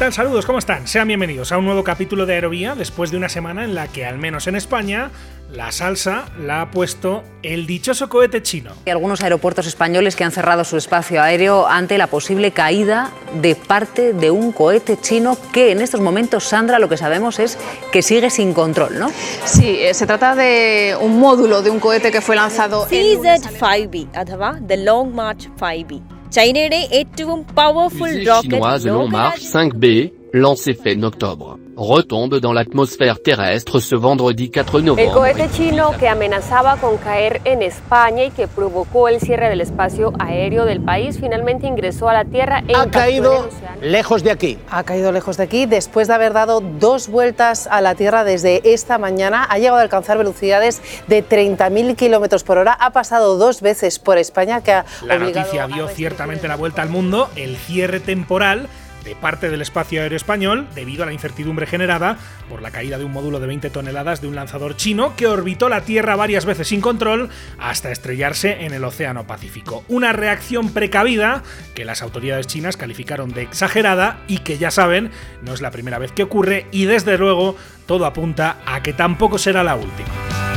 tal? Saludos, ¿cómo están? Sean bienvenidos a un nuevo capítulo de Aerovía después de una semana en la que, al menos en España, la salsa la ha puesto el dichoso cohete chino. Hay algunos aeropuertos españoles que han cerrado su espacio aéreo ante la posible caída de parte de un cohete chino que en estos momentos, Sandra, lo que sabemos es que sigue sin control, ¿no? Sí, eh, se trata de un módulo de un cohete que fue lanzado en... CZ-5B, the Long March 5B. ചൈനയുടെ ഏറ്റവും powerful Fusée rocket chinoise Long March 5B, lancée fin octobre, Retombe dans l'atmosphère terrestre ce vendredi 4 El novembre. cohete chino que amenazaba con caer en España y que provocó el cierre del espacio aéreo del país finalmente ingresó a la Tierra e ha el caído lejos de aquí. Ha caído lejos de aquí después de haber dado dos vueltas a la Tierra desde esta mañana. Ha llegado a alcanzar velocidades de 30.000 kilómetros por hora. Ha pasado dos veces por España, que ha La obligado noticia dio ciertamente el la vuelta al mundo, el cierre temporal de parte del espacio aéreo español debido a la incertidumbre generada por la caída de un módulo de 20 toneladas de un lanzador chino que orbitó la Tierra varias veces sin control hasta estrellarse en el Océano Pacífico. Una reacción precavida que las autoridades chinas calificaron de exagerada y que ya saben no es la primera vez que ocurre y desde luego todo apunta a que tampoco será la última.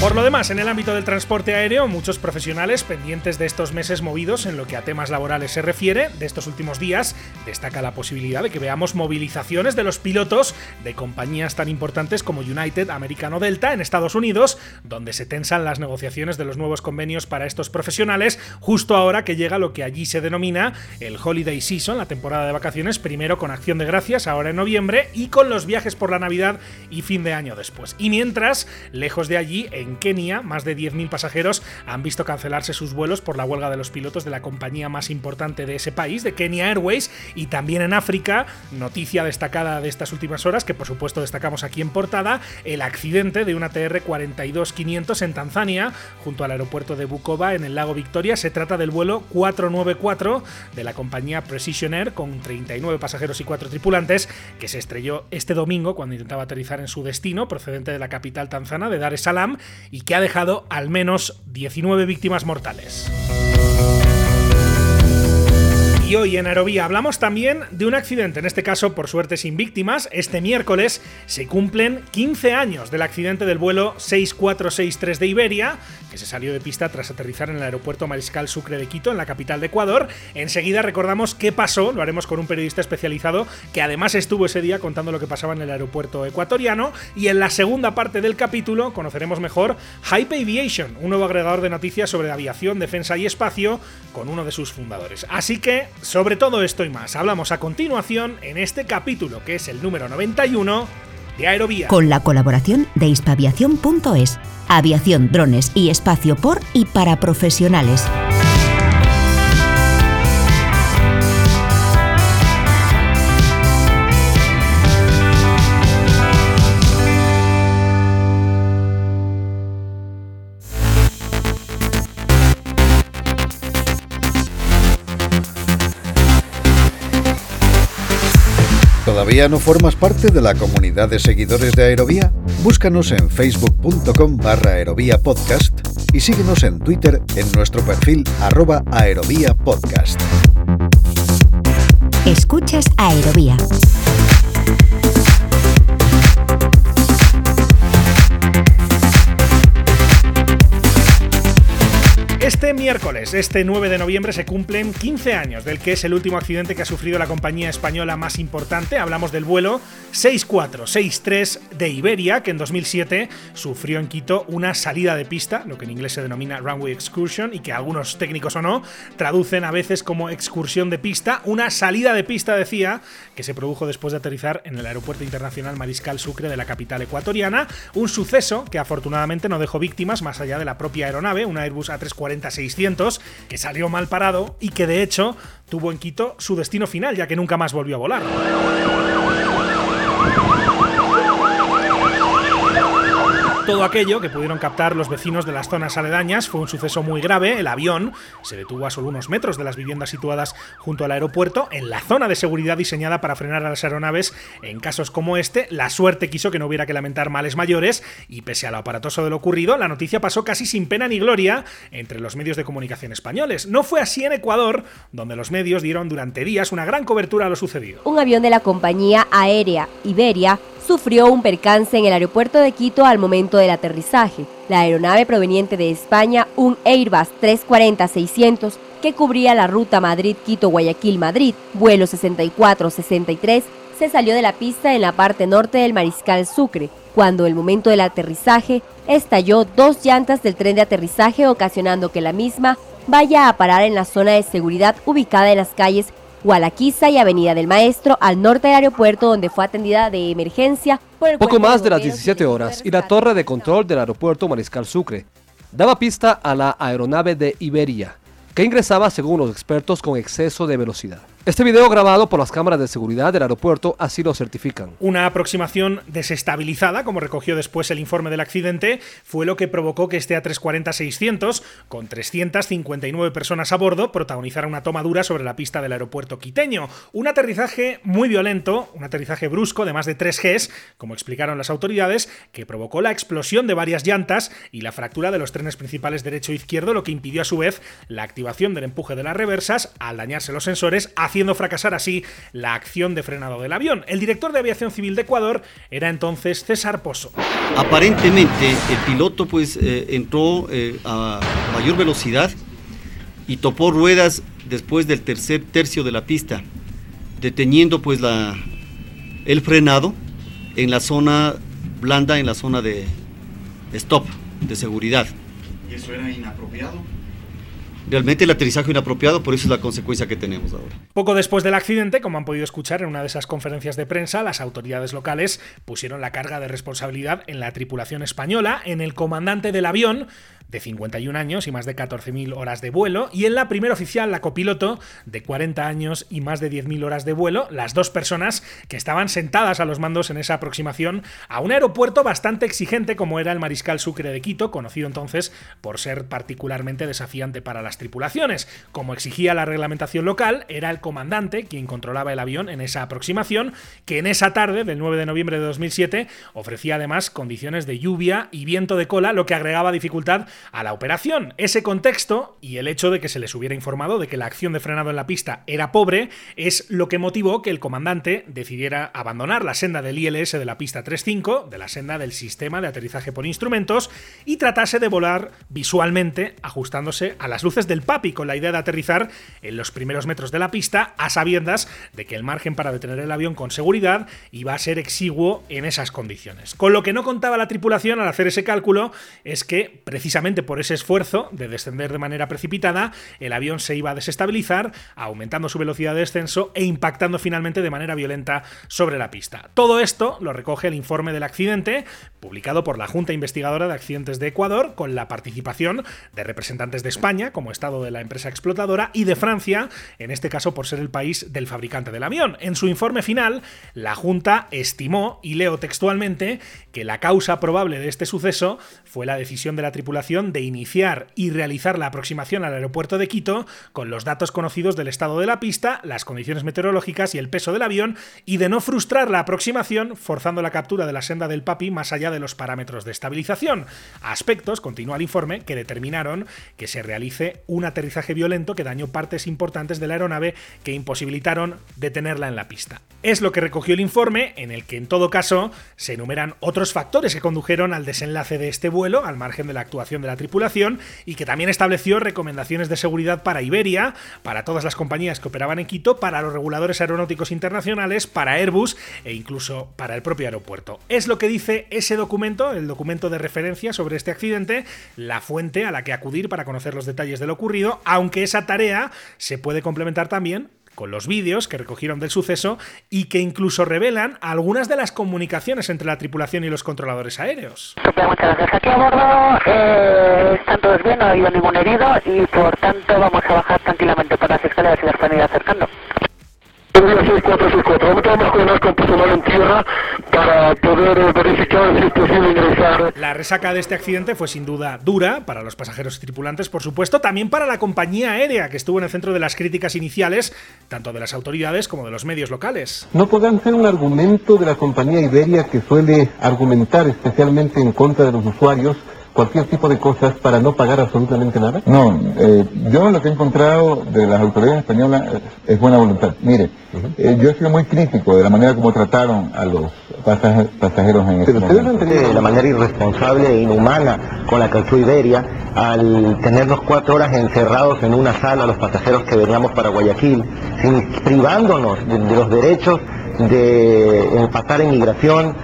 Por lo demás, en el ámbito del transporte aéreo, muchos profesionales pendientes de estos meses movidos en lo que a temas laborales se refiere, de estos últimos días, destaca la posibilidad de que veamos movilizaciones de los pilotos de compañías tan importantes como United, Americano Delta en Estados Unidos, donde se tensan las negociaciones de los nuevos convenios para estos profesionales, justo ahora que llega lo que allí se denomina el Holiday Season, la temporada de vacaciones, primero con Acción de Gracias, ahora en noviembre, y con los viajes por la Navidad y fin de año después. Y mientras, lejos de allí, en Kenia, más de 10.000 pasajeros han visto cancelarse sus vuelos por la huelga de los pilotos de la compañía más importante de ese país, de Kenya Airways, y también en África, noticia destacada de estas últimas horas, que por supuesto destacamos aquí en portada, el accidente de una TR-42500 en Tanzania, junto al aeropuerto de Bukoba, en el lago Victoria. Se trata del vuelo 494 de la compañía Precision Air, con 39 pasajeros y 4 tripulantes, que se estrelló este domingo cuando intentaba aterrizar en su destino, procedente de la capital tanzana, de Dar es Salaam, y que ha dejado al menos 19 víctimas mortales. Y hoy en Aerovía hablamos también de un accidente, en este caso por suerte sin víctimas. Este miércoles se cumplen 15 años del accidente del vuelo 6463 de Iberia, que se salió de pista tras aterrizar en el aeropuerto Mariscal Sucre de Quito, en la capital de Ecuador. Enseguida recordamos qué pasó, lo haremos con un periodista especializado que además estuvo ese día contando lo que pasaba en el aeropuerto ecuatoriano. Y en la segunda parte del capítulo conoceremos mejor Hype Aviation, un nuevo agregador de noticias sobre aviación, defensa y espacio, con uno de sus fundadores. Así que, sobre todo esto y más, hablamos a continuación en este capítulo, que es el número 91 de Aerovía. Con la colaboración de hispaviación.es. Aviación, drones y espacio por y para profesionales. ¿Todavía no formas parte de la comunidad de seguidores de Aerovía? Búscanos en facebook.com barra podcast y síguenos en Twitter en nuestro perfil arroba aerovía podcast. Escuchas Aerovía. Este miércoles, este 9 de noviembre, se cumplen 15 años del que es el último accidente que ha sufrido la compañía española más importante. Hablamos del vuelo 6463 de Iberia, que en 2007 sufrió en Quito una salida de pista, lo que en inglés se denomina runway excursion, y que algunos técnicos o no traducen a veces como excursión de pista. Una salida de pista, decía, que se produjo después de aterrizar en el Aeropuerto Internacional Mariscal Sucre de la capital ecuatoriana. Un suceso que afortunadamente no dejó víctimas más allá de la propia aeronave, una Airbus A340-600, que salió mal parado y que de hecho tuvo en Quito su destino final, ya que nunca más volvió a volar. Todo aquello que pudieron captar los vecinos de las zonas aledañas fue un suceso muy grave. El avión se detuvo a solo unos metros de las viviendas situadas junto al aeropuerto, en la zona de seguridad diseñada para frenar a las aeronaves en casos como este. La suerte quiso que no hubiera que lamentar males mayores y pese a lo aparatoso de lo ocurrido, la noticia pasó casi sin pena ni gloria entre los medios de comunicación españoles. No fue así en Ecuador, donde los medios dieron durante días una gran cobertura a lo sucedido. Un avión de la compañía aérea Iberia sufrió un percance en el aeropuerto de Quito al momento del aterrizaje. La aeronave proveniente de España, un Airbus 340-600, que cubría la ruta Madrid-Quito-Guayaquil-Madrid, vuelo 64-63, se salió de la pista en la parte norte del Mariscal Sucre, cuando el momento del aterrizaje estalló dos llantas del tren de aterrizaje ocasionando que la misma vaya a parar en la zona de seguridad ubicada en las calles Gualaquiza y Avenida del Maestro, al norte del aeropuerto, donde fue atendida de emergencia por el Poco más de las 17 horas y la torre de control del aeropuerto Mariscal Sucre daba pista a la aeronave de Iberia, que ingresaba, según los expertos, con exceso de velocidad. Este video grabado por las cámaras de seguridad del aeropuerto así lo certifican. Una aproximación desestabilizada, como recogió después el informe del accidente, fue lo que provocó que este A340-600, con 359 personas a bordo, protagonizara una toma dura sobre la pista del aeropuerto quiteño. Un aterrizaje muy violento, un aterrizaje brusco de más de 3 Gs, como explicaron las autoridades, que provocó la explosión de varias llantas y la fractura de los trenes principales derecho e izquierdo, lo que impidió a su vez la activación del empuje de las reversas al dañarse los sensores, haciendo fracasar así la acción de frenado del avión. El director de Aviación Civil de Ecuador era entonces César Pozo. Aparentemente el piloto pues eh, entró eh, a mayor velocidad y topó ruedas después del tercer tercio de la pista, deteniendo pues la, el frenado en la zona blanda, en la zona de stop, de seguridad. ¿Y eso era inapropiado? Realmente el aterrizaje inapropiado, por eso es la consecuencia que tenemos ahora. Poco después del accidente, como han podido escuchar en una de esas conferencias de prensa, las autoridades locales pusieron la carga de responsabilidad en la tripulación española, en el comandante del avión, de 51 años y más de 14.000 horas de vuelo, y en la primera oficial, la copiloto, de 40 años y más de 10.000 horas de vuelo, las dos personas que estaban sentadas a los mandos en esa aproximación a un aeropuerto bastante exigente como era el Mariscal Sucre de Quito, conocido entonces por ser particularmente desafiante para las tripulaciones. Como exigía la reglamentación local, era el comandante quien controlaba el avión en esa aproximación, que en esa tarde del 9 de noviembre de 2007 ofrecía además condiciones de lluvia y viento de cola, lo que agregaba dificultad a la operación. Ese contexto y el hecho de que se les hubiera informado de que la acción de frenado en la pista era pobre es lo que motivó que el comandante decidiera abandonar la senda del ILS de la pista 35, de la senda del sistema de aterrizaje por instrumentos, y tratase de volar visualmente ajustándose a las luces del PAPI con la idea de aterrizar en los primeros metros de la pista a sabiendas de que el margen para detener el avión con seguridad iba a ser exiguo en esas condiciones. Con lo que no contaba la tripulación al hacer ese cálculo es que precisamente por ese esfuerzo de descender de manera precipitada, el avión se iba a desestabilizar, aumentando su velocidad de descenso e impactando finalmente de manera violenta sobre la pista. Todo esto lo recoge el informe del accidente, publicado por la Junta Investigadora de Accidentes de Ecuador, con la participación de representantes de España, como Estado de la empresa explotadora, y de Francia, en este caso por ser el país del fabricante del avión. En su informe final, la Junta estimó, y leo textualmente, que la causa probable de este suceso fue la decisión de la tripulación de iniciar y realizar la aproximación al aeropuerto de Quito con los datos conocidos del estado de la pista, las condiciones meteorológicas y el peso del avión, y de no frustrar la aproximación forzando la captura de la senda del Papi más allá de los parámetros de estabilización. Aspectos, continúa el informe, que determinaron que se realice un aterrizaje violento que dañó partes importantes de la aeronave que imposibilitaron detenerla en la pista. Es lo que recogió el informe, en el que en todo caso se enumeran otros factores que condujeron al desenlace de este vuelo, al margen de la actuación de la tripulación, y que también estableció recomendaciones de seguridad para Iberia, para todas las compañías que operaban en Quito, para los reguladores aeronáuticos internacionales, para Airbus e incluso para el propio aeropuerto. Es lo que dice ese documento, el documento de referencia sobre este accidente, la fuente a la que acudir para conocer los detalles de lo ocurrido, aunque esa tarea se puede complementar también con los vídeos que recogieron del suceso y que incluso revelan algunas de las comunicaciones entre la tripulación y los controladores aéreos. Muchas gracias. Aquí a bordo eh, están todos bien, no ha habido ningún herido y por tanto vamos a bajar tranquilamente por las escaleras y las van acercando. 6464, vamos a con personal en tierra para poder verificar si es posible ingresar. La resaca de este accidente fue sin duda dura para los pasajeros y tripulantes, por supuesto, también para la compañía aérea, que estuvo en el centro de las críticas iniciales, tanto de las autoridades como de los medios locales. No podrán ser un argumento de la compañía Iberia que suele argumentar especialmente en contra de los usuarios cualquier tipo de cosas para no pagar absolutamente nada? No, eh, yo lo que he encontrado de las autoridades españolas es, buena voluntad. Mire, eh, yo he sido muy crítico de la manera como trataron a los pasajeros en Pero ustedes han tenido de la manera irresponsable e inhumana con la que actuó Iberia al tenernos cuatro horas encerrados en una sala los pasajeros que veníamos para Guayaquil, sin, privándonos de, de los derechos de pasar inmigración,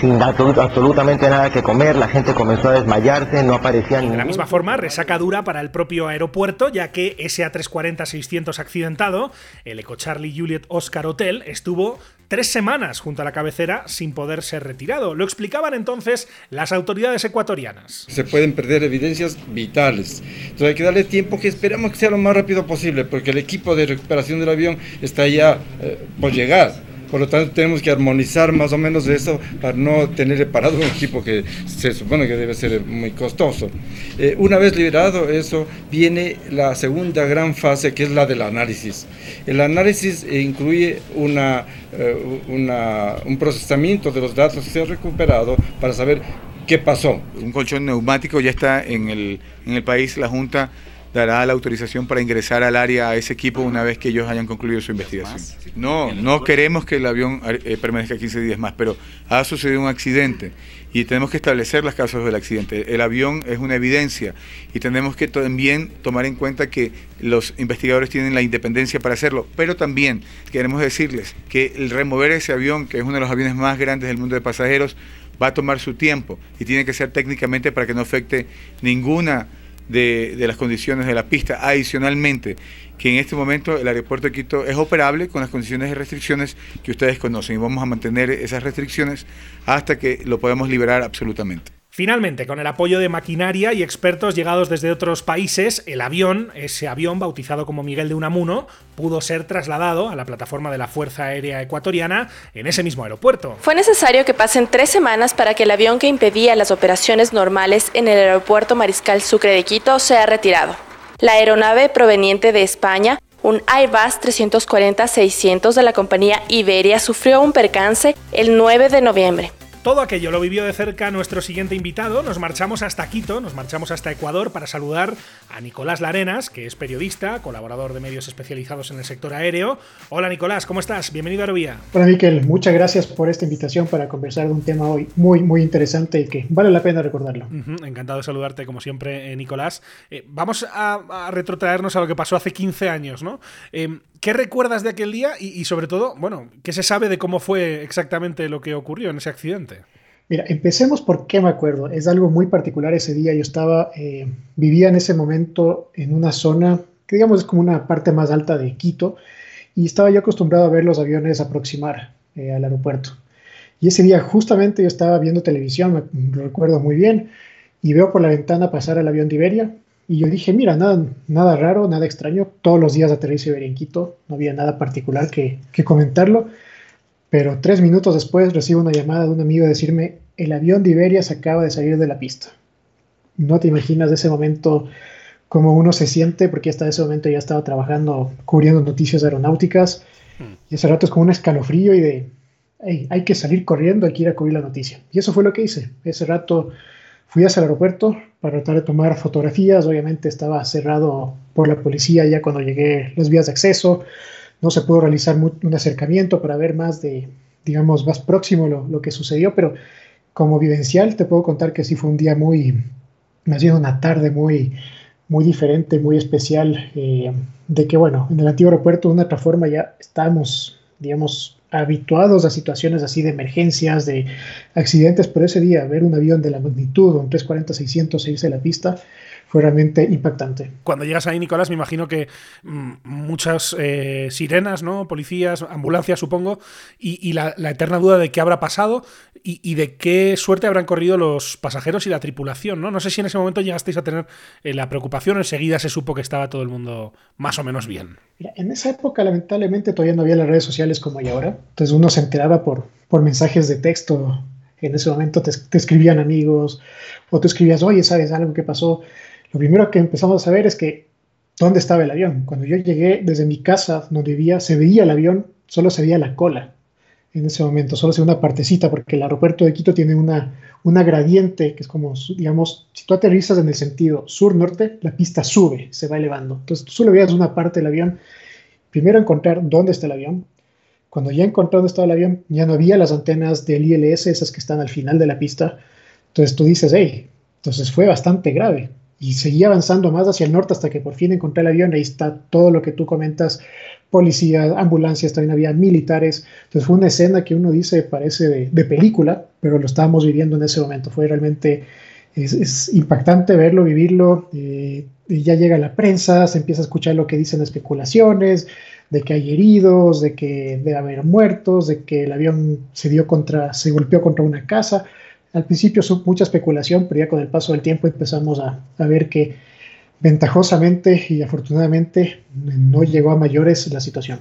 sin absolutamente nada que comer, la gente comenzó a desmayarse, no aparecía De la misma forma, resaca dura para el propio aeropuerto, ya que ese A340-600 accidentado, el Eco Charlie Juliet Oscar Hotel, estuvo tres semanas junto a la cabecera sin poder ser retirado. Lo explicaban entonces las autoridades ecuatorianas. Se pueden perder evidencias vitales. Entonces hay que darle tiempo que esperamos que sea lo más rápido posible, porque el equipo de recuperación del avión está ya eh, por llegar. Por lo tanto, tenemos que armonizar más o menos eso para no tener parado un equipo que se supone que debe ser muy costoso. Eh, una vez liberado eso, viene la segunda gran fase que es la del análisis. El análisis incluye una, eh, una, un procesamiento de los datos que se han recuperado para saber qué pasó. Un colchón neumático ya está en el, en el país. La Junta dará la autorización para ingresar al área a ese equipo una vez que ellos hayan concluido su investigación. No, no queremos que el avión eh, permanezca 15 días más, pero ha sucedido un accidente y tenemos que establecer las causas del accidente. El avión es una evidencia y tenemos que también tomar en cuenta que los investigadores tienen la independencia para hacerlo, pero también queremos decirles que el remover ese avión, que es uno de los aviones más grandes del mundo de pasajeros, va a tomar su tiempo y tiene que ser técnicamente para que no afecte ninguna de, las condiciones de la pista. Adicionalmente, que en este momento el aeropuerto de Quito es operable con las condiciones y restricciones que ustedes conocen y vamos a mantener esas restricciones hasta que lo podamos liberar absolutamente. Finalmente, con el apoyo de maquinaria y expertos llegados desde otros países, el avión, ese avión bautizado como Miguel de Unamuno, pudo ser trasladado a la plataforma de la Fuerza Aérea Ecuatoriana en ese mismo aeropuerto. Fue necesario que pasen tres semanas para que el avión que impedía las operaciones normales en el aeropuerto Mariscal Sucre de Quito sea retirado. La aeronave proveniente de España un Airbus 340-600 de la compañía Iberia sufrió un percance el 9 de noviembre. Todo aquello lo vivió de cerca nuestro siguiente invitado. Nos marchamos hasta Quito, nos marchamos hasta Ecuador para saludar a Nicolás Larenas, que es periodista, colaborador de medios especializados en el sector aéreo. Hola Nicolás, ¿cómo estás? Bienvenido a Aerovía. Hola Miquel, muchas gracias por esta invitación para conversar de un tema hoy muy, muy interesante y que vale la pena recordarlo. Encantado de saludarte, como siempre, eh, Nicolás. Eh, vamos a, retrotraernos a lo que pasó hace 15 años, ¿no? Eh, ¿Qué recuerdas de aquel día y, sobre todo, bueno, qué se sabe de cómo fue exactamente lo que ocurrió en ese accidente? Mira, empecemos por qué me acuerdo. Es algo muy particular ese día. Yo estaba, eh, vivía en ese momento en una zona que digamos es como una parte más alta de Quito y estaba yo acostumbrado a ver los aviones aproximar eh, al aeropuerto. Y ese día justamente yo estaba viendo televisión, me, lo recuerdo muy bien, y veo por la ventana pasar el avión de Iberia y yo dije, mira, nada, nada raro, nada extraño. Todos los días aterrizo y en Quito. No había nada particular que, que, comentarlo. Pero tres minutos después recibo una llamada de un amigo a decirme, el avión de Iberia se acaba de salir de la pista. No te imaginas de ese momento cómo uno se siente, porque hasta ese momento ya estaba trabajando, cubriendo noticias aeronáuticas. Y ese rato es como un escalofrío y de, hey, hay que salir corriendo, hay que ir a cubrir la noticia. Y eso fue lo que hice. Ese rato Fui hacia el aeropuerto para tratar de tomar fotografías. Obviamente estaba cerrado por la policía ya cuando llegué las vías de acceso. No se pudo realizar un acercamiento para ver más de, digamos, más próximo lo, que sucedió, pero como vivencial te puedo contar que sí fue un día muy, ha sido una tarde muy, muy diferente, muy especial, eh, de que, bueno, en el antiguo aeropuerto de una otra forma ya estábamos, digamos, habituados a situaciones así de emergencias, de accidentes, pero ese día ver un avión de la magnitud, un 340-600 irse a la pista, fue realmente impactante. Cuando llegas ahí, Nicolás, me imagino que mm, muchas eh, sirenas, ¿no? Policías, ambulancias, supongo, y, la, eterna duda de qué habrá pasado y, de qué suerte habrán corrido los pasajeros y la tripulación, ¿no? No sé si en ese momento llegasteis a tener eh, la preocupación, enseguida se supo que estaba todo el mundo más o menos bien. en esa época, lamentablemente, todavía no había las redes sociales como hay ahora. Entonces uno se enteraba por, por mensajes de texto En ese momento te, te escribían amigos o tú escribías, oye, ¿sabes algo que pasó? Lo primero que empezamos a saber es que dónde estaba el avión. Cuando yo llegué desde mi casa donde vivía, se veía el avión, solo se veía la cola en ese momento, solo se ve una partecita, porque el aeropuerto de Quito tiene una, una gradiente que es como, digamos, si tú aterrizas en el sentido sur-norte, la pista sube, se va elevando. Entonces tú solo veías una parte del avión. Primero encontrar dónde está el avión. Cuando ya encontré dónde estaba el avión, ya no había las antenas del ILS, esas que están al final de la pista. Entonces tú dices, hey, entonces fue bastante grave. Y seguía avanzando más hacia el norte hasta que por fin encontré el avión. Ahí está todo lo que tú comentas policías, ambulancias, también había militares. Entonces fue una escena que uno dice parece de, película, pero lo estábamos viviendo en ese momento. Fue realmente, es, impactante verlo, vivirlo. Eh, ya llega la prensa, se empieza a escuchar lo que dicen especulaciones, de que hay heridos, de que debe haber muertos, de que el avión se dio contra, se golpeó contra una casa. Al principio mucha especulación, pero ya con el paso del tiempo empezamos a, a ver que ventajosamente y afortunadamente no llegó a mayores la situación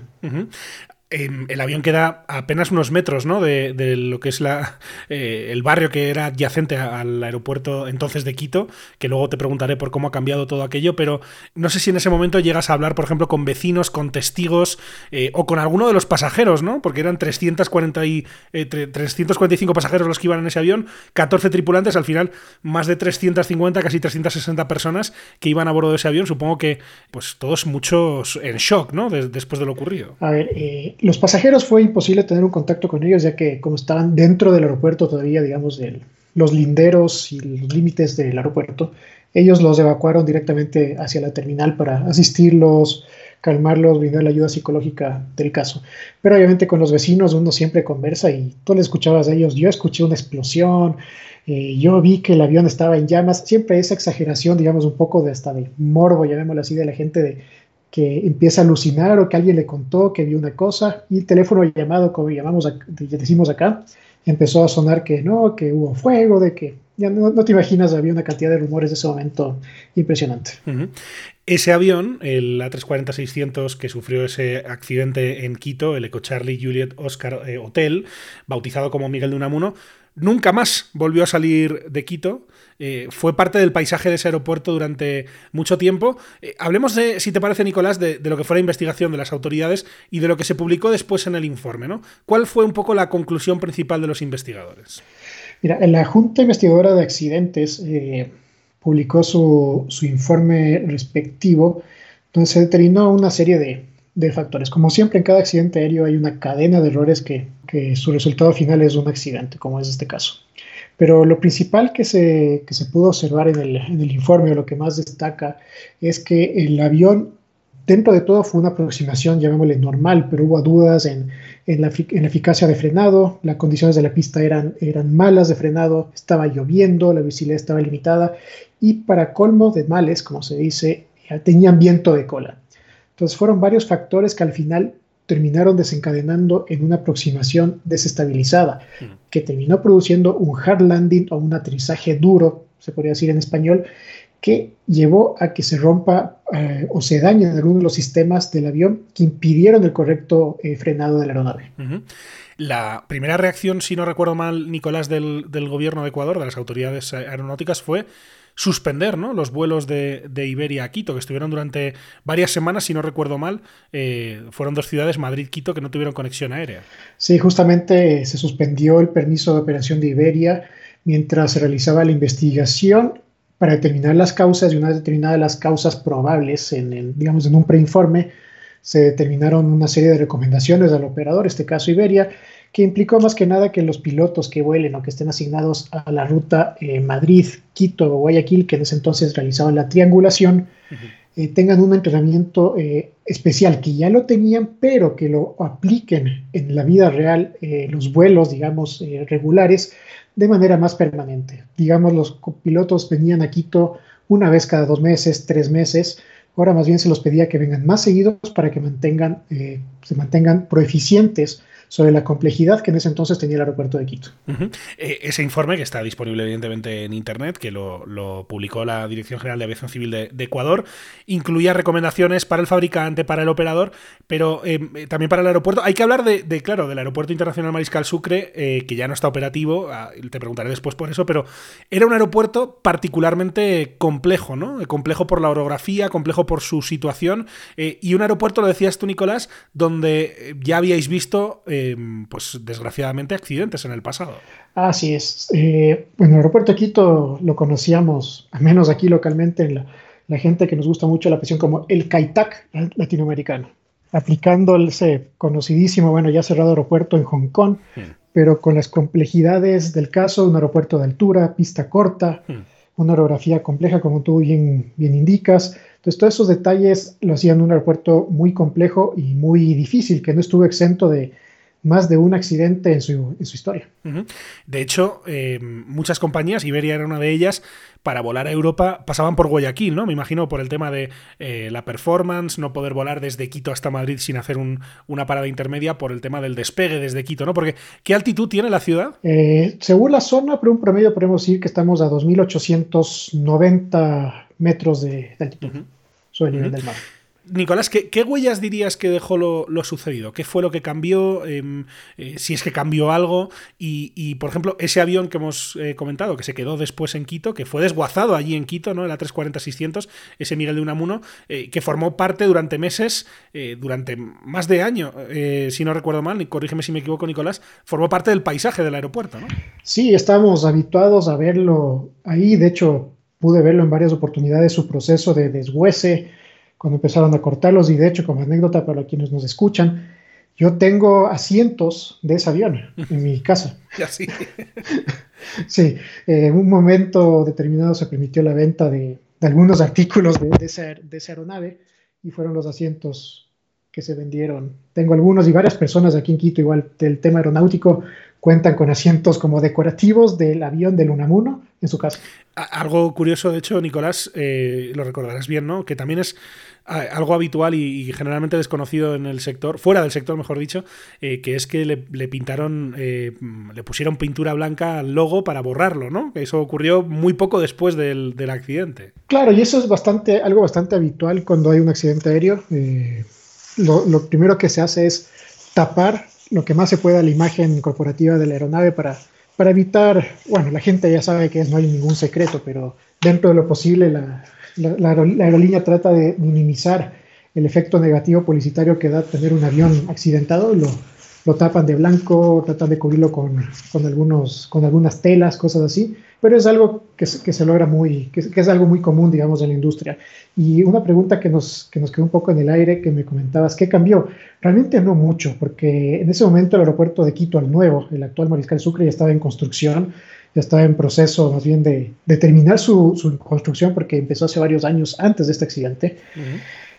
el avión queda a apenas unos metros ¿no? de, lo que es la, eh, el barrio que era adyacente al aeropuerto entonces de Quito, que luego te preguntaré por cómo ha cambiado todo aquello, pero no sé si en ese momento llegas a hablar, por ejemplo, con vecinos, con testigos eh, o con alguno de los pasajeros, ¿no? porque eran 340 y, 345 eh, pasajeros los que iban en ese avión, 14 tripulantes, al final más de 350, casi 360 personas que iban a bordo de ese avión, supongo que pues todos muchos en shock ¿no? después de lo ocurrido. A ver, los pasajeros fue imposible tener un contacto con ellos, ya que como estaban dentro del aeropuerto todavía, digamos, de los linderos y los límites del aeropuerto, ellos los evacuaron directamente hacia la terminal para asistirlos, calmarlos, brindar la ayuda psicológica del caso. Pero obviamente con los vecinos uno siempre conversa y tú le escuchabas a ellos, yo escuché una explosión, eh, yo vi que el avión estaba en llamas, siempre esa exageración, digamos, un poco de hasta de morbo, llamémoslo así, de la gente de que empieza a alucinar o que alguien le contó que vio una cosa y el teléfono llamado, como llamamos, decimos acá, empezó a sonar que no, que hubo fuego, de que ya no, te imaginas, había una cantidad de rumores de ese momento impresionante. Ese avión, el A340-600 que sufrió ese accidente en Quito, el Eco Charlie Juliet Oscar eh, Hotel, bautizado como Miguel de Unamuno, nunca más volvió a salir de Quito. Eh, fue parte del paisaje de ese aeropuerto durante mucho tiempo. Eh, hablemos de, si te parece, Nicolás, de, lo que fue la investigación de las autoridades y de lo que se publicó después en el informe. ¿no? ¿Cuál fue un poco la conclusión principal de los investigadores? Mira, la Junta Investigadora de Accidentes eh, publicó su, su, informe respectivo, donde se determinó una serie de, de, factores. Como siempre, en cada accidente aéreo hay una cadena de errores que, que su resultado final es un accidente, como es este caso. Pero lo principal que se, que se pudo observar en el, en el, informe, o lo que más destaca, es que el avión, dentro de todo, fue una aproximación, llamémosle normal, pero hubo dudas en, en, la, en, eficacia de frenado, las condiciones de la pista eran, eran malas de frenado, estaba lloviendo, la visibilidad estaba limitada, y para colmo de males, como se dice, tenían viento de cola. Entonces fueron varios factores que al final terminaron desencadenando en una aproximación desestabilizada, que terminó produciendo un hard landing o un aterrizaje duro, se podría decir en español, que llevó a que se rompa eh, o se dañen algunos de los sistemas del avión que impidieron el correcto eh, frenado de la aeronave. La primera reacción, si no recuerdo mal, Nicolás, del, del, gobierno de Ecuador, de las autoridades aeronáuticas, fue suspender ¿no? los vuelos de, Iberia a Quito, que estuvieron durante varias semanas, si no recuerdo mal, eh, fueron dos ciudades, Madrid-Quito, que no tuvieron conexión aérea. Sí, justamente se suspendió el permiso de operación de Iberia mientras se realizaba la investigación para determinar las causas y una vez determinadas las causas probables, en digamos en un preinforme, se determinaron una serie de recomendaciones al operador, este caso Iberia, que implicó más que nada que los pilotos que vuelen o que estén asignados a la ruta eh, Madrid-Quito o Guayaquil, que en ese entonces realizaban la triangulación, eh, tengan un entrenamiento eh, especial, que ya lo tenían, pero que lo apliquen en la vida real, los vuelos, digamos, regulares, de manera más permanente. Digamos, los pilotos venían a Quito una vez cada dos meses, tres meses, ahora más bien se los pedía que vengan más seguidos para que mantengan, se mantengan proeficientes sobre la complejidad que en ese entonces tenía el aeropuerto de Quito. Eh, ese informe, que está disponible evidentemente en Internet, que lo, publicó la Dirección General de Aviación Civil de, Ecuador, incluía recomendaciones para el fabricante, para el operador, pero eh, también para el aeropuerto. Hay que hablar de, claro, del Aeropuerto Internacional Mariscal Sucre, eh, que ya no está operativo, ah, te preguntaré después por eso, pero era un aeropuerto particularmente complejo, ¿no? Complejo por la orografía, complejo por su situación, y un aeropuerto, lo decías tú, Nicolás, donde ya habíais visto Em, pues desgraciadamente, accidentes en el pasado. Así es. Eh, bueno, el aeropuerto de Quito lo conocíamos, al menos aquí localmente, la, la gente que nos gusta mucho la presión como el CAITAC latinoamericano, aplicando ese conocidísimo, bueno, ya cerrado aeropuerto en Hong Kong, hmm. pero con las complejidades del caso, un aeropuerto de altura, pista corta, hmm. una orografía compleja, como tú bien, bien indicas. Entonces, todos esos detalles lo hacían un aeropuerto muy complejo y muy difícil, que no estuvo exento de, más de un accidente en su, historia. De hecho, eh, muchas compañías, Iberia era una de ellas, para volar a Europa pasaban por Guayaquil, ¿no? Me imagino por el tema de eh, la performance, no poder volar desde Quito hasta Madrid sin hacer una parada intermedia por el tema del despegue desde Quito, ¿no? Porque, ¿qué altitud tiene la ciudad? Eh, según la zona, por un promedio podemos decir que estamos a 2.890 metros de, altitud sobre el nivel del mar. Nicolás, ¿qué, huellas dirías que dejó lo, sucedido? ¿Qué fue lo que cambió? Em, eh, si es que cambió algo. Y, por ejemplo, ese avión que hemos eh, comentado, que se quedó después en Quito, que fue desguazado allí en Quito, ¿no? El A340-600, ese Miguel de Unamuno, eh, que formó parte durante meses, durante más de año, si no recuerdo mal, corrígeme si me equivoco, Nicolás, formó parte del paisaje del aeropuerto. Sí, estamos habituados a verlo ahí. De hecho, pude verlo en varias oportunidades, su proceso de deshuese cuando empezaron a cortarlos. Y de hecho, como anécdota para quienes nos escuchan, yo tengo asientos de ese avión en mi casa. sí. sí, en un momento determinado se permitió la venta de, algunos artículos de, de, esa, aeronave y fueron los asientos que se vendieron. Tengo algunos y varias personas aquí en Quito, igual del tema aeronáutico, cuentan con asientos como decorativos del avión del Unamuno en su casa. Algo curioso, de hecho, Nicolás, eh, lo recordarás bien, ¿no? Que también es algo habitual y, generalmente desconocido en el sector, fuera del sector, mejor dicho, eh, que es que le, pintaron, eh, le pusieron pintura blanca al logo para borrarlo, ¿no? Eso ocurrió muy poco después del, accidente. Claro, y eso es bastante, algo bastante habitual cuando hay un accidente aéreo. Lo, lo primero que se hace es tapar lo que más se pueda la imagen corporativa de la aeronave para para evitar, bueno, la gente ya sabe que no hay ningún secreto, pero dentro de lo posible la, la, aerolínea trata de minimizar el efecto negativo publicitario que da tener un avión accidentado, lo, lo tapan de blanco, tratan de cubrirlo con, con, algunos, con algunas telas, cosas así, pero es algo que, que se logra muy, que, es algo muy común, digamos, en la industria. Y una pregunta que nos, que nos quedó un poco en el aire, que me comentabas, ¿qué cambió? Realmente no mucho, porque en ese momento el aeropuerto de Quito, al nuevo, el actual Mariscal Sucre, ya estaba en construcción, ya estaba en proceso más bien de, de terminar su, su, construcción, porque empezó hace varios años antes de este accidente.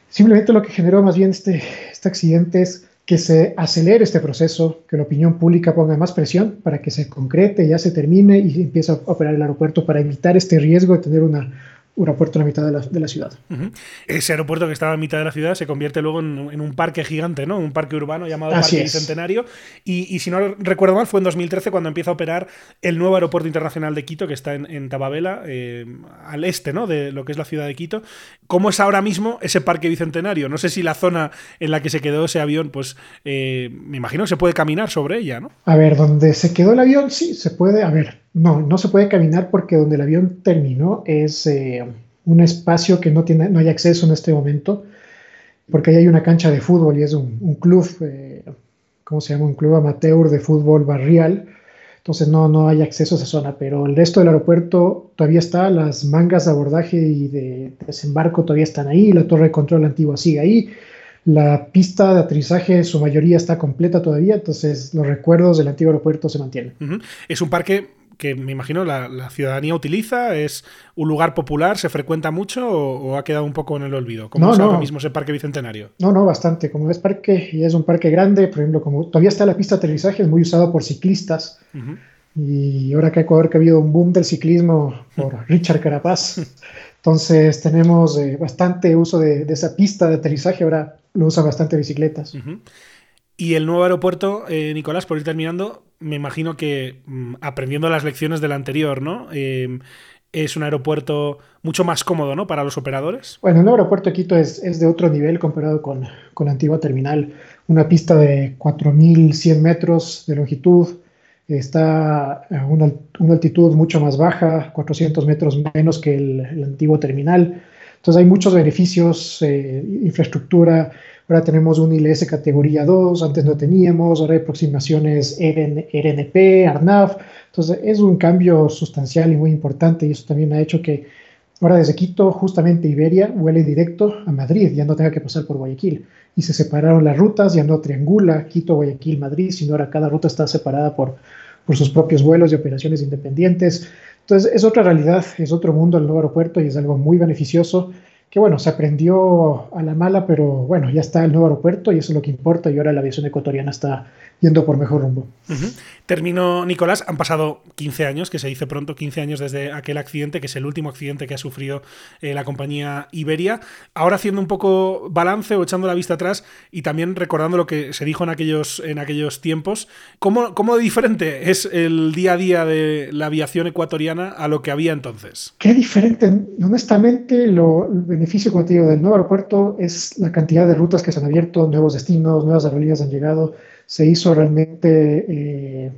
Simplemente lo que generó más bien este, este accidente es que se acelere este proceso, que la opinión pública ponga más presión para que se concrete, ya se termine y empiece a operar el aeropuerto para evitar este riesgo de tener una un aeropuerto en la mitad de la, de la ciudad. Ese aeropuerto que estaba en mitad de la ciudad se convierte luego en, un parque gigante, ¿no? Un parque urbano llamado Parque Bicentenario. Y, y, si no recuerdo mal, fue en 2013 cuando empieza a operar el nuevo aeropuerto internacional de Quito, que está en, en Tababela, eh, al este, ¿no? De lo que es la ciudad de Quito. ¿Cómo es ahora mismo ese parque bicentenario? No sé si la zona en la que se quedó ese avión, pues eh, me imagino que se puede caminar sobre ella, ¿no? A ver, donde se quedó el avión, sí, se puede. A ver, no, no se puede caminar porque donde el avión terminó es eh, un espacio que no, tiene, no hay acceso en este momento, porque ahí hay una cancha de fútbol y es un, club, eh, ¿cómo se llama? Un club amateur de fútbol barrial. Entonces no, no hay acceso a esa zona, pero el resto del aeropuerto todavía está, las mangas de abordaje y de desembarco todavía están ahí, la torre de control antigua sigue ahí, la pista de aterrizaje, su mayoría está completa todavía, entonces los recuerdos del antiguo aeropuerto se mantienen. Es un parque que me imagino la, ciudadanía utiliza? ¿Es un lugar popular? ¿Se frecuenta mucho o, ha quedado un poco en el olvido? ¿Cómo es ahora mismo ese parque bicentenario? No, no, bastante. Como es parque y es un parque grande, por ejemplo, como todavía está la pista de aterrizaje, es muy usado por ciclistas. Y ahora que Ecuador que ha habido un boom del ciclismo por Richard Carapaz, entonces tenemos eh, bastante uso de, esa pista de aterrizaje, ahora lo usan bastante bicicletas. Y el nuevo aeropuerto, eh, Nicolás, por ir terminando, me imagino que mm, aprendiendo las lecciones del anterior, ¿no? Eh, es un aeropuerto mucho más cómodo, ¿no? Para los operadores. Bueno, el nuevo aeropuerto de Quito es, es de otro nivel comparado con, con, la antigua terminal. Una pista de 4.100 metros de longitud, está a una, una, altitud mucho más baja, 400 metros menos que el, el antiguo terminal. Entonces hay muchos beneficios, eh, infraestructura, Ahora tenemos un ILS categoría 2, antes no teníamos, ahora hay aproximaciones RN, RNP, ARNAV. Entonces es un cambio sustancial y muy importante y eso también ha hecho que ahora desde Quito, justamente Iberia, vuele directo a Madrid, ya no tenga que pasar por Guayaquil. Y se separaron las rutas, ya no triangula Quito, Guayaquil, Madrid, sino ahora cada ruta está separada por, por sus propios vuelos y operaciones independientes. Entonces es otra realidad, es otro mundo el nuevo aeropuerto y es algo muy beneficioso que bueno, se aprendió a la mala, pero bueno, ya está el nuevo aeropuerto y eso es lo que importa y ahora la aviación ecuatoriana está yendo por mejor rumbo. Termino, Nicolás, han pasado 15 años, que se dice pronto, 15 años desde aquel accidente, que es el último accidente que ha sufrido eh, la compañía Iberia. Ahora haciendo un poco balance o echando la vista atrás y también recordando lo que se dijo en aquellos, en aquellos tiempos, ¿cómo, ¿cómo diferente es el día a día de la aviación ecuatoriana a lo que había entonces? Qué diferente. Honestamente, lo, el beneficio, como del nuevo aeropuerto es la cantidad de rutas que se han abierto, nuevos destinos, nuevas aerolíneas han llegado se hizo realmente, eh,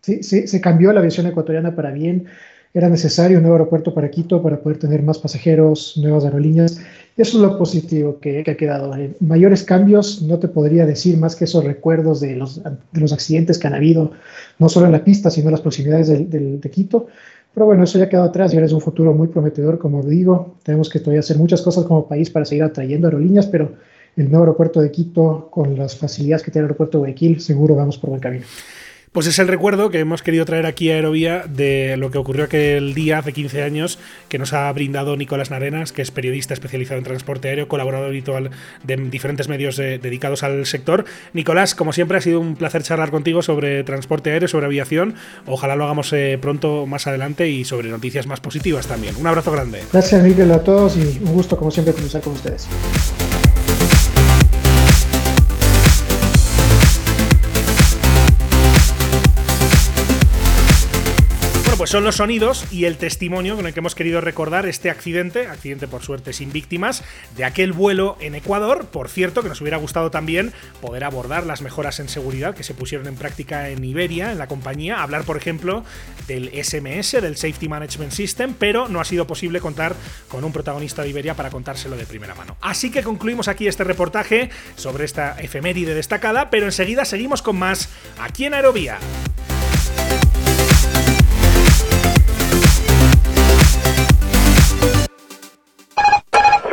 se cambió la aviación ecuatoriana para bien. Era necesario un nuevo aeropuerto para Quito para poder tener más pasajeros, nuevas aerolíneas. Eso es lo positivo que, ha quedado. Eh, mayores cambios, no te podría decir más que esos recuerdos de los, de los accidentes que han habido, no solo en la pista, sino en las proximidades de, de, Quito. Pero bueno, eso ya quedado atrás y ahora es un futuro muy prometedor, como digo. Tenemos que todavía hacer muchas cosas como país para seguir atrayendo aerolíneas, pero el nuevo aeropuerto de Quito, con las facilidades que tiene el aeropuerto de Guayaquil, seguro vamos por buen camino. Pues es el recuerdo que hemos querido traer aquí a Aerovía de lo que ocurrió aquel día hace 15 años que nos ha brindado Nicolás Narenas, que es periodista especializado en transporte aéreo, colaborador habitual de diferentes medios eh, dedicados al sector. Nicolás, como siempre, ha sido un placer charlar contigo sobre transporte aéreo, sobre aviación. Ojalá lo hagamos eh, pronto más adelante y sobre noticias más positivas también. Un abrazo grande. Gracias, Miguel, a todos y un gusto, como siempre, conversar con ustedes. Pues son los sonidos y el testimonio con el que hemos querido recordar este accidente, accidente por suerte sin víctimas, de aquel vuelo en Ecuador. Por cierto, que nos hubiera gustado también poder abordar las mejoras en seguridad que se pusieron en práctica en Iberia, en la compañía, hablar, por ejemplo, del SMS, del Safety Management System, pero no ha sido posible contar con un protagonista de Iberia para contárselo de primera mano. Así que concluimos aquí este reportaje sobre esta efeméride destacada, pero enseguida seguimos con más aquí en Aerovía.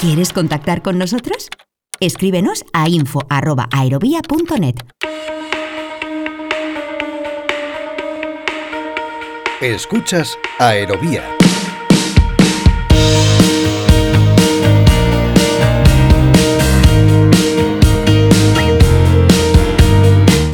¿Quieres contactar con nosotros? Escríbenos a info.aerovía.net. Escuchas Aerovía.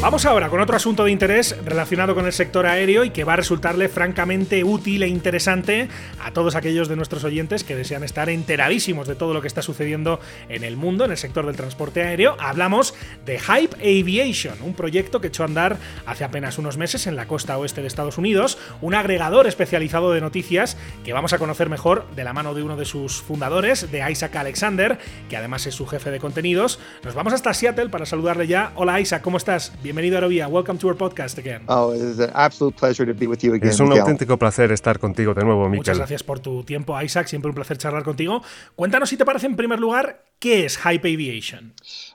Vamos ahora con otro asunto de interés relacionado con el sector aéreo y que va a resultarle francamente útil e interesante a todos aquellos de nuestros oyentes que desean estar enteradísimos de todo lo que está sucediendo en el mundo, en el sector del transporte aéreo. Hablamos de Hype Aviation, un proyecto que echó a andar hace apenas unos meses en la costa oeste de Estados Unidos, un agregador especializado de noticias que vamos a conocer mejor de la mano de uno de sus fundadores, de Isaac Alexander, que además es su jefe de contenidos. Nos vamos hasta Seattle para saludarle ya. Hola Isaac, ¿cómo estás? Bienvenido a Aerovía. Welcome to our podcast again. Oh, it is an absolute pleasure to be with you again. Es un Miguel. auténtico placer estar contigo de nuevo, Miquel. Muchas gracias por tu tiempo, Isaac. Siempre un placer charlar contigo. Cuéntanos si te parece, en primer lugar, ¿qué es Hype Aviation?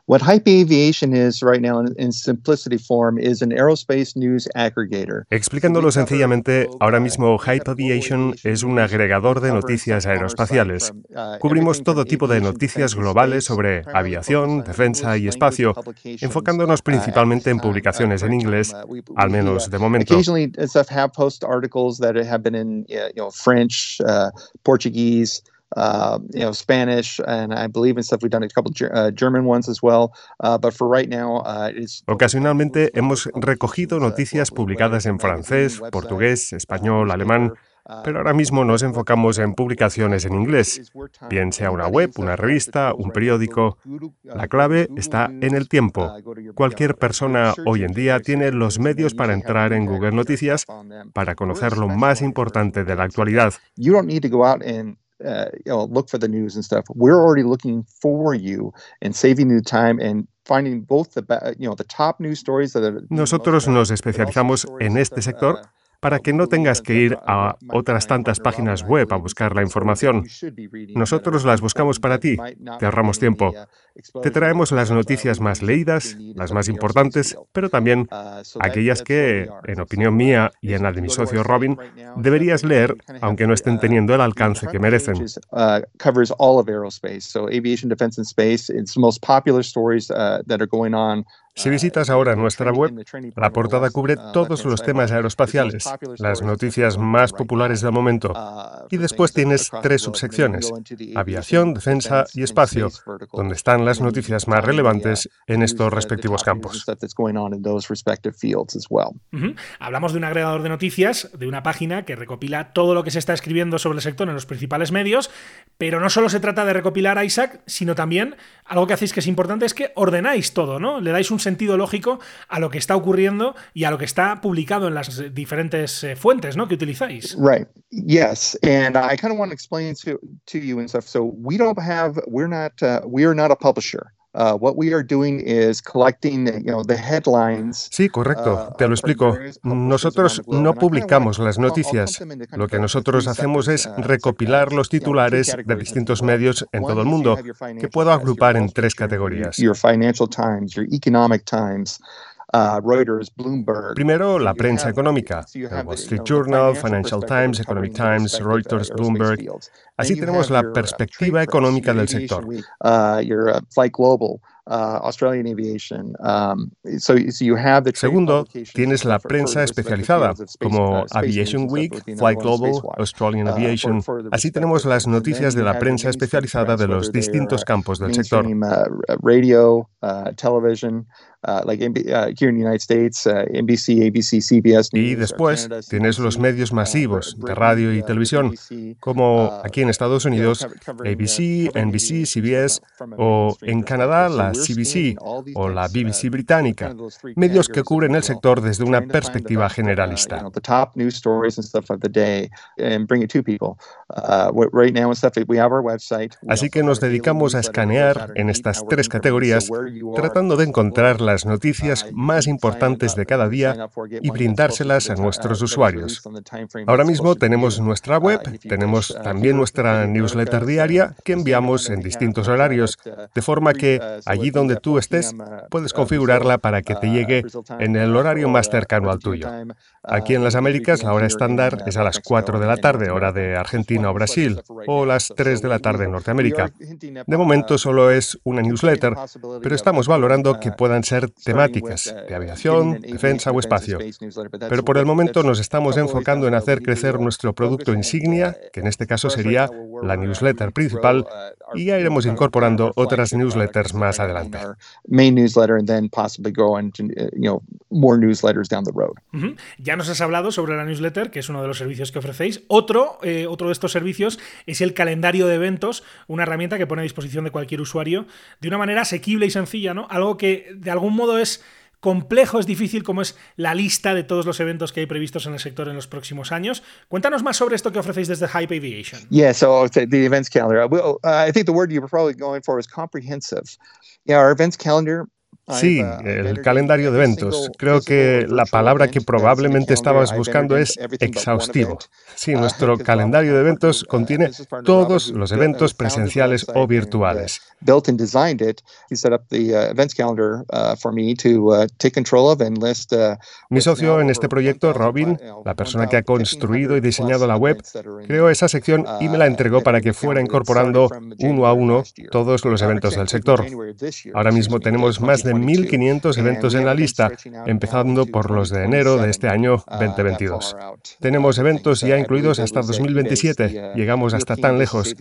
What Hype Aviation is right now in, in simplicity form is an aerospace news aggregator. Explicándolo sencillamente, ahora mismo Hype Aviation es un agregador de noticias aeroespaciales. Cubrimos todo tipo de noticias globales sobre aviación, defensa y espacio, enfocándonos principalmente en publicaciones en inglés, al menos de momento. Occasionally, stuff have post articles that have been in you know, French, uh, Portuguese, uh, you know, Spanish, and I believe in stuff we've done a couple uh, German ones as well. Uh, but for right now, it's Ocasionalmente hemos recogido noticias publicadas en francés, portugués, español, alemán, pero ahora mismo nos enfocamos en publicaciones en inglés, bien sea una web, una revista, un periódico. La clave está en el tiempo. Cualquier persona hoy en día tiene los medios para entrar en Google Noticias para conocer lo más importante de la actualidad. You don't need to go out and uh, you know, look for the news and stuff. We're already looking for you and saving you time and finding both the you know the top news stories that are Nosotros nos especializamos en este sector para que no tengas que ir a otras tantas páginas web a buscar la información. Nosotros las buscamos para ti, te ahorramos tiempo. Te traemos las noticias más leídas, las más importantes, pero también aquellas que, en opinión mía y en la de mi socio Robin, deberías leer, aunque no estén teniendo el alcance que merecen. Uh, uh. Si visitas ahora nuestra web, la portada cubre todos los temas aeroespaciales, las noticias más populares del momento. Y después tienes tres subsecciones, aviación, defensa y espacio, donde están las noticias más relevantes en estos respectivos campos. Well. Ujú. Hablamos de un agregador de noticias, de una página que recopila todo lo que se está escribiendo sobre el sector en los principales medios, pero no solo se trata de recopilar Isaac, sino también algo que hacéis que es importante es que ordenáis todo, ¿no? Le dais un sentido lógico a lo que está ocurriendo y a lo que está publicado en las diferentes eh, fuentes, ¿no? Que utilizáis. Right. Yes, and I kind of want to explain to to you and stuff. So we don't have. We're not. Uh, we are not a publisher. Uh, what we are doing is collecting, you know, the headlines. Sí, correcto, te lo explico. Nosotros no publicamos las noticias. Lo que nosotros hacemos es recopilar los titulares de distintos medios en todo el mundo, que puedo agrupar en tres categorías. Your Financial Times, your Economic Times, uh, Reuters, Bloomberg. Primero, la prensa económica, el Wall Street Journal, Financial Times, Economic Times, Reuters, Bloomberg. Así tenemos la perspectiva económica del sector. Uh, uh, uh, Segundo, tienes la prensa especializada, como uh, Aviation Week, one Global, Australian uh, Aviation. Así tenemos las noticias de la prensa especializada de los distintos are campos del sector. Uh, uh, uh, like uh, here in the United States, uh, NBC, ABC, CBS Y News, después Canada, tienes los medios masivos de radio y televisión, como aquí en Estados Unidos ABC, NBC, CBS, o en Canadá la CBC o la BBC británica, medios que cubren el sector desde una perspectiva generalista. Uh, Así que nos dedicamos a escanear en estas tres categorías, tratando de encontrar las noticias más importantes de cada día y brindárselas a nuestros usuarios. Ahora mismo tenemos nuestra web, tenemos también nuestra newsletter diaria que enviamos en distintos horarios, de forma que allí donde tú estés puedes configurarla para que te llegue en el horario más cercano al tuyo. Aquí en las Américas la hora estándar es a las 4 de la tarde, hora de Argentina o Brasil, o las 3 de la tarde en Norteamérica. De momento solo es una newsletter, pero estamos valorando que puedan ser temáticas de aviación, defensa o espacio. Pero por el momento nos estamos enfocando en hacer crecer nuestro producto insignia, que en este caso sería la newsletter principal, y ya iremos incorporando otras newsletters más adelante. main newsletter and then possibly go into uh, you know more newsletters down the road. Ujú. Ya nos has hablado sobre la newsletter, que es uno de los servicios que ofrecéis. Otro, eh, otro de estos servicios es el calendario de eventos, una herramienta que pone a disposición de cualquier usuario de una manera asequible y sencilla, ¿no? Algo que de algún modo es complejo, es difícil, como es la lista de todos los eventos que hay previstos en el sector en los próximos años. Cuéntanos más sobre esto que ofrecéis desde Hype Aviation. Yeah, so the, events calendar. Uh, well, uh, I think the word you were probably going for is comprehensive. Yeah, our events calendar Sí, el calendario de eventos. Creo que la palabra que probablemente estabas buscando es exhaustivo. Sí, nuestro calendario de eventos contiene todos los eventos presenciales o virtuales. Mi socio en este proyecto, Robin, la persona que ha construido y diseñado la web, creó esa sección y me la entregó para que fuera incorporando uno a uno todos los eventos del sector. Ahora mismo tenemos más de 1.500 eventos en la lista, empezando por los de enero de este año 2022. Tenemos eventos ya incluidos hasta 2027. Llegamos hasta tan lejos.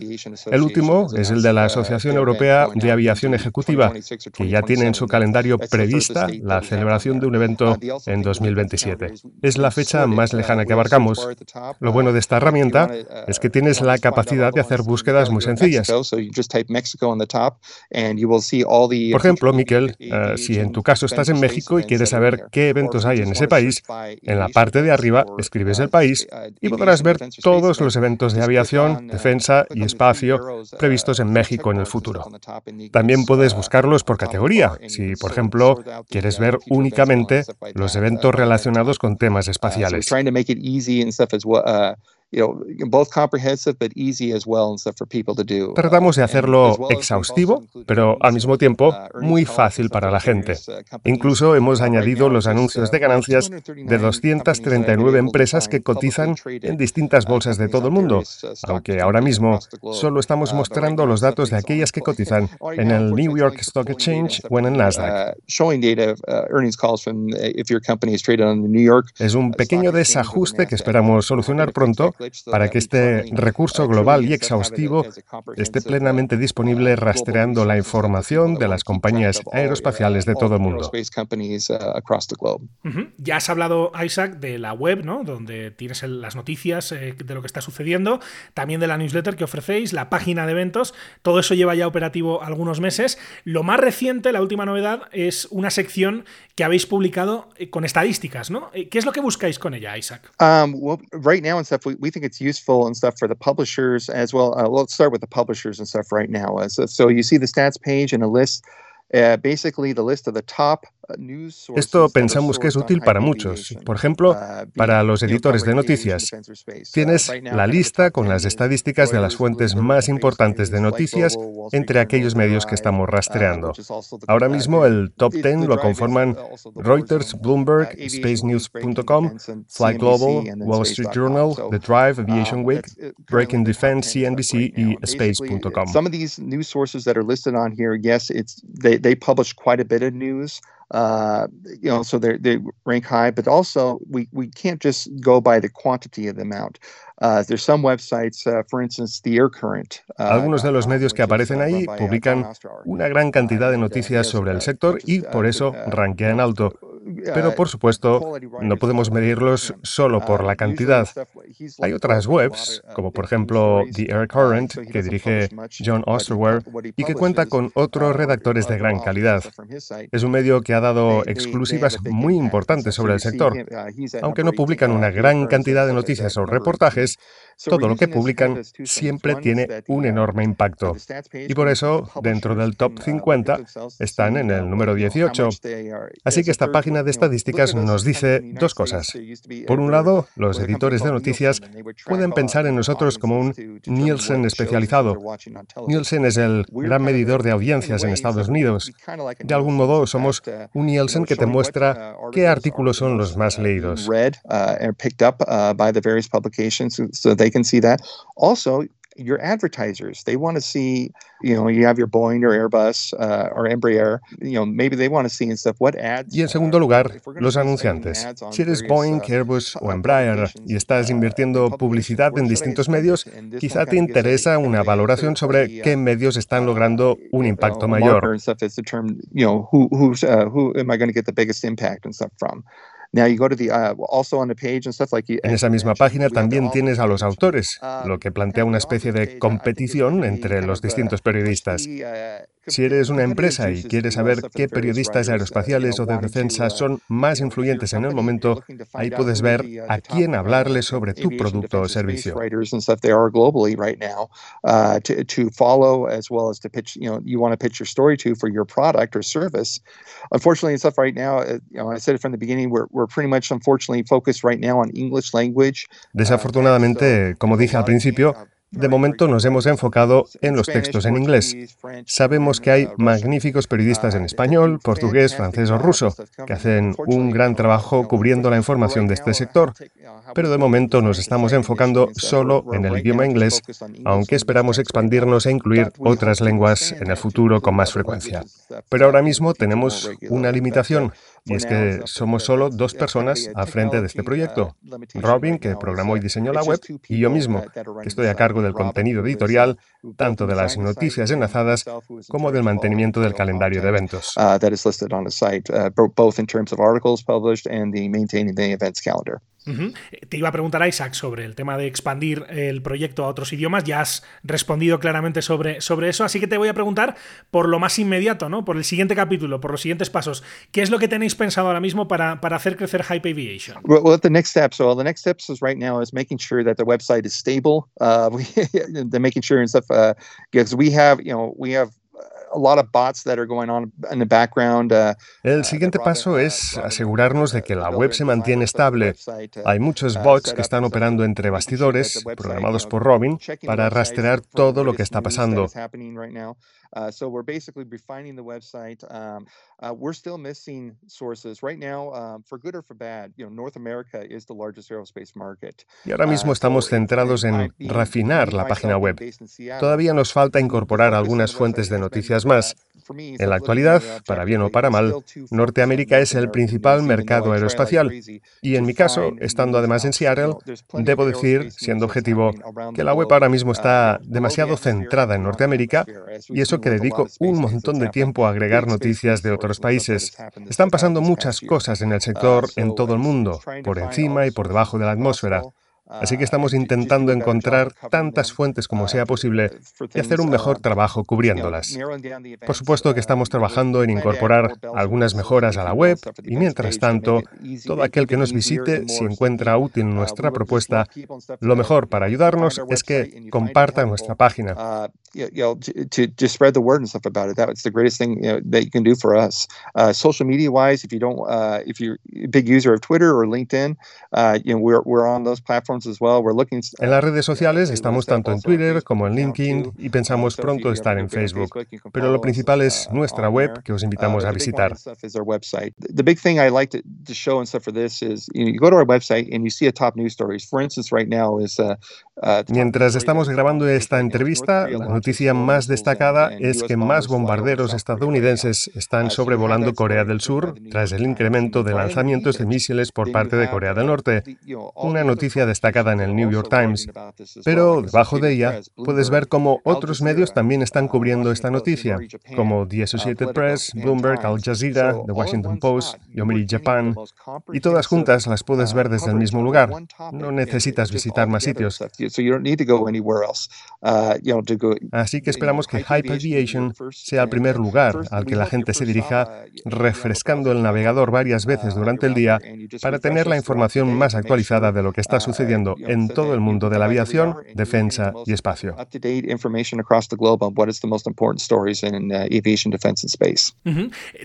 El último es el de la Asociación Europea de Aviación Ejecutiva, que ya tiene en su calendario prevista la celebración de un evento en 2027. Es la fecha más lejana que abarcamos. Lo bueno de esta herramienta es que tienes la capacidad de hacer búsquedas muy sencillas. Por ejemplo, Miquel, si en tu caso estás en México y quieres saber qué eventos hay en ese país, en la parte de arriba escribes el país y podrás ver todos los eventos de aviación, defensa y espacio previstos en México en el futuro. También puedes buscarlos por categoría, si por ejemplo quieres ver únicamente los eventos relacionados con temas espaciales. Tratamos de hacerlo exhaustivo, pero al mismo tiempo muy fácil para la gente. Incluso hemos añadido los anuncios de ganancias de 239 empresas que cotizan en distintas bolsas de todo el mundo, aunque ahora mismo solo estamos mostrando los datos de aquellas que cotizan en el New York Stock Exchange o en el Nasdaq. Es un pequeño desajuste que esperamos solucionar pronto para que este recurso global y exhaustivo esté plenamente disponible rastreando la información de las compañías aeroespaciales de todo el mundo. Ya has hablado, Isaac, de la web, ¿no? donde tienes las noticias eh, de lo que está sucediendo, también de la newsletter que ofrecéis, la página de eventos, todo eso lleva ya operativo algunos meses. Lo más reciente, la última novedad, es una sección que habéis publicado eh, con estadísticas. ¿no? Eh, ¿Qué es lo que buscáis con ella, Isaac? Um, right now and stuff, we, we think it's useful and stuff for the publishers as well. Uh, let's start with the publishers and stuff right now. Uh, so, so you see the stats page and a list, uh, basically the list of the top Esto pensamos que es útil para muchos, por ejemplo, para los editores de noticias. Tienes la lista con las estadísticas de las fuentes más importantes de noticias entre aquellos medios que estamos rastreando. Ahora mismo el top 10 lo conforman Reuters, Bloomberg, SpaceNews.com, Fly Global, Wall Street Journal, The Drive, Aviation Week, Breaking Defense, CNBC y Space.com. they publish quite a bit of news. Uh, you know, so they they rank high, but also we, we can't just go by the quantity of the amount. Uh, there's some websites, uh, for instance, the Air Current. Uh, Algunos de los medios que aparecen ahí publican una gran cantidad de noticias sobre el sector y por eso rankean alto. Pero por supuesto, no podemos medirlos solo por la cantidad. Hay otras webs, como por ejemplo The Air Current, que dirige John Osterwehr y que cuenta con otros redactores de gran calidad. Es un medio que ha dado exclusivas muy importantes sobre el sector. Aunque no publican una gran cantidad de noticias o reportajes, todo lo que publican siempre tiene un enorme impacto. Y por eso, dentro del top 50, están en el número 18. Así que esta página de estadísticas nos dice dos cosas. Por un lado, los editores de noticias pueden pensar en nosotros como un Nielsen especializado. Nielsen es el gran medidor de audiencias en Estados Unidos. De algún modo, somos un Nielsen que te muestra qué artículos son los más leídos. Your advertisers. They want to see you know you have your Boeing or Airbus uh, or Embraer you know maybe they want to see and stuff. What ads y en segundo lugar los anunciantes. si eres Boeing uh, Airbus o Embraer y estás uh, invirtiendo publicidad en distintos medios quizá te interesa una valoración sobre qué medios están logrando un impacto mayor uh, en esa misma página también tienes a los autores, lo que plantea una especie de competición entre los distintos periodistas. Si eres una empresa y quieres saber qué periodistas aeroespaciales o de defensa son más influyentes en el momento, ahí puedes ver a quién hablarle sobre tu producto o servicio. Unfortunately, stuff right now, uh, you know, I said it from the beginning, we're, we're pretty much unfortunately focused right now on English language. Desafortunadamente, como dije al principio, de momento nos hemos enfocado en los textos en inglés. Sabemos que hay magníficos periodistas en español, portugués, francés o ruso, que hacen un gran trabajo cubriendo la información de este sector, pero de momento nos estamos enfocando solo en el idioma inglés, aunque esperamos expandirnos e incluir otras lenguas en el futuro con más frecuencia. Pero ahora mismo tenemos una limitación y es que somos solo dos personas al frente de este proyecto. Robin, que programó y diseñó la web, y yo mismo, que estoy a cargo del contenido editorial, tanto de las noticias enlazadas como del mantenimiento del calendario de eventos. Te iba a preguntar, Isaac, sobre el tema de expandir el proyecto a otros idiomas. Ya has respondido claramente sobre, sobre eso, así que te voy a preguntar por lo más inmediato, ¿no? Por el siguiente capítulo, por los siguientes pasos. ¿Qué es lo que tenéis pensado ahora mismo para, para hacer crecer Hype Aviation? Well, the next steps. So the next steps is right now is making sure that the website is stable. Uh, we, the making sure and stuff because uh, we have, you know, we have el siguiente paso es asegurarnos de que la web se mantiene estable. Hay muchos bots que están operando entre bastidores, programados por Robin, para rastrear todo lo que está pasando. Uh, so we're basically refining the website. Um, uh, we're still missing sources right now, um, for good or for bad. You know, North America is the largest aerospace market. Y ahora mismo uh, estamos centrados en refinar la página web. Todavía nos falta incorporar algunas fuentes de noticias más. En la actualidad, para bien o para mal, Norteamérica es el principal mercado aeroespacial. Y en mi caso, estando además en Seattle, debo decir, siendo objetivo, que la web ahora mismo está demasiado centrada en Norteamérica y eso que dedico un montón de tiempo a agregar noticias de otros países. Están pasando muchas cosas en el sector en todo el mundo, por encima y por debajo de la atmósfera. Así que estamos intentando encontrar tantas fuentes como sea posible y hacer un mejor trabajo cubriéndolas. Por supuesto que estamos trabajando en incorporar algunas mejoras a la web y mientras tanto, todo aquel que nos visite, si encuentra útil nuestra propuesta, lo mejor para ayudarnos es que comparta nuestra página. social media wise, if you don't, uh, if you're a big user of Twitter or LinkedIn, uh, you know, we're, we're on those platforms en las redes sociales estamos tanto en Twitter como en LinkedIn y pensamos pronto estar en Facebook. Pero lo principal es nuestra web que os invitamos a visitar. Mientras estamos grabando esta entrevista, la noticia más destacada es que más bombarderos estadounidenses están sobrevolando Corea del Sur tras el incremento de lanzamientos de misiles por parte de Corea del Norte. Una noticia destacada en el New York Times, pero debajo de ella puedes ver cómo otros medios también están cubriendo esta noticia, como The Associated Press, Bloomberg, Al Jazeera, The Washington Post, Yomiuri Japan, y todas juntas las puedes ver desde el mismo lugar. No necesitas visitar más sitios. Así que esperamos que Hype Aviation sea el primer lugar al que la gente se dirija, refrescando el navegador varias veces durante el día para tener la información más actualizada de lo que está sucediendo en todo el mundo de la aviación, defensa y espacio.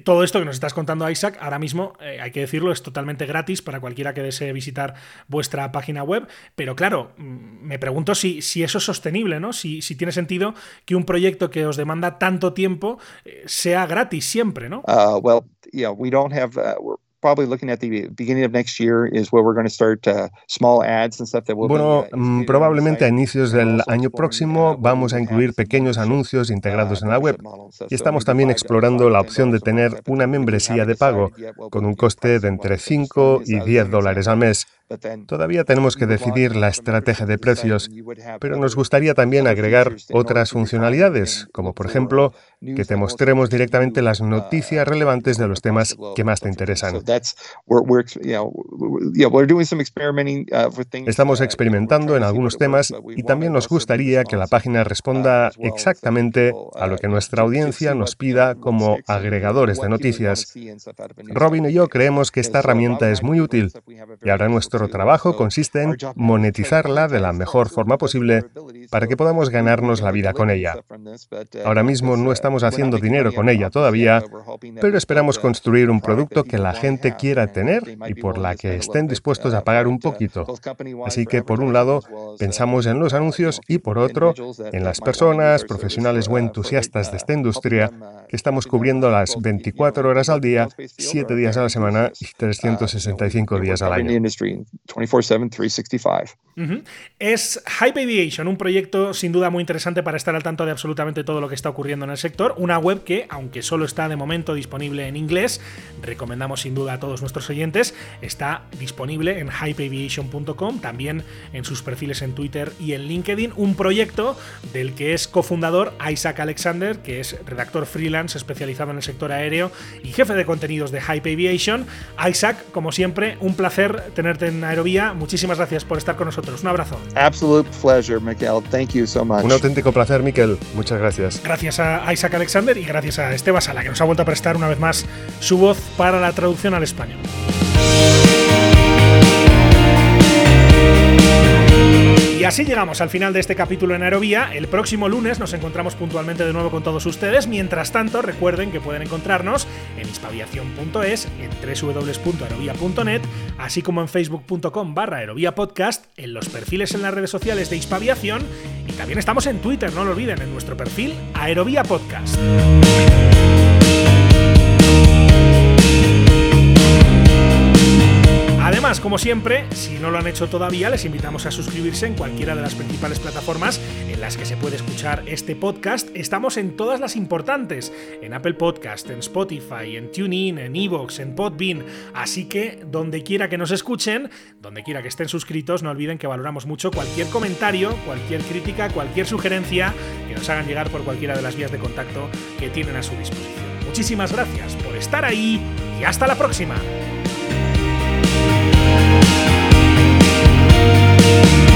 Todo esto que nos estás contando, Isaac, ahora mismo, eh, hay que decirlo, es totalmente gratis para cualquiera que desee visitar vuestra página web, pero claro, mm, me pregunto si, si eso es sostenible, ¿no? Si, si tiene sentido que un proyecto que os demanda tanto tiempo eh, sea gratis siempre, ¿no? Uh, well, yeah, we don't have, uh, bueno, probablemente a inicios del año próximo vamos a incluir pequeños anuncios integrados en la web. Y estamos también explorando la opción de tener una membresía de pago con un coste de entre 5 y 10 dólares al mes. Todavía tenemos que decidir la estrategia de precios, pero nos gustaría también agregar otras funcionalidades, como por ejemplo que te mostremos directamente las noticias relevantes de los temas que más te interesan. Estamos experimentando en algunos temas y también nos gustaría que la página responda exactamente a lo que nuestra audiencia nos pida como agregadores de noticias. Robin y yo creemos que esta herramienta es muy útil y ahora nuestro trabajo consiste en monetizarla de la mejor forma posible para que podamos ganarnos la vida con ella. Ahora mismo no estamos haciendo dinero con ella todavía, pero esperamos construir un producto que la gente quiera tener y por la que estén dispuestos a pagar un poquito. Así que por un lado pensamos en los anuncios y por otro en las personas, profesionales o entusiastas de esta industria que estamos cubriendo las 24 horas al día, 7 días a la semana y 365 días al año. Es Hype Aviation, un proyecto sin duda muy interesante para estar al tanto de absolutamente todo lo que está ocurriendo en el sector. Una web que, aunque solo está de momento disponible en inglés, recomendamos sin duda a todos nuestros oyentes, está disponible en hypeaviation.com, también en sus perfiles en Twitter y en LinkedIn. Un proyecto del que es cofundador Isaac Alexander, que es redactor freelance especializado en el sector aéreo y jefe de contenidos de Hype Aviation. Isaac, como siempre, un placer tenerte en Aerovía. Muchísimas gracias por estar con nosotros. Un abrazo. Absolute pleasure, Mikel. Thank you so much. Un auténtico placer, Miquel. Muchas gracias. Gracias a Isaac Alexander y gracias a Esteban Sala, que nos ha vuelto a prestar una vez más su voz para la traducción al español. Así llegamos al final de este capítulo en Aerovía. El próximo lunes nos encontramos puntualmente de nuevo con todos ustedes. Mientras tanto, recuerden que pueden encontrarnos en hispaviación.es, en www.aerovía.net, así como en facebook.com barra aerovía podcast, en los perfiles en las redes sociales de Hispaviación y también estamos en Twitter, no lo olviden, en nuestro perfil Aerovía Podcast. Como siempre, si no lo han hecho todavía, les invitamos a suscribirse en cualquiera de las principales plataformas en las que se puede escuchar este podcast. Estamos en todas las importantes, en Apple Podcast, en Spotify, en TuneIn, en Evox, en Podbean. Así que donde quiera que nos escuchen, donde quiera que estén suscritos, no olviden que valoramos mucho cualquier comentario, cualquier crítica, cualquier sugerencia que nos hagan llegar por cualquiera de las vías de contacto que tienen a su disposición. Muchísimas gracias por estar ahí y hasta la próxima. Thank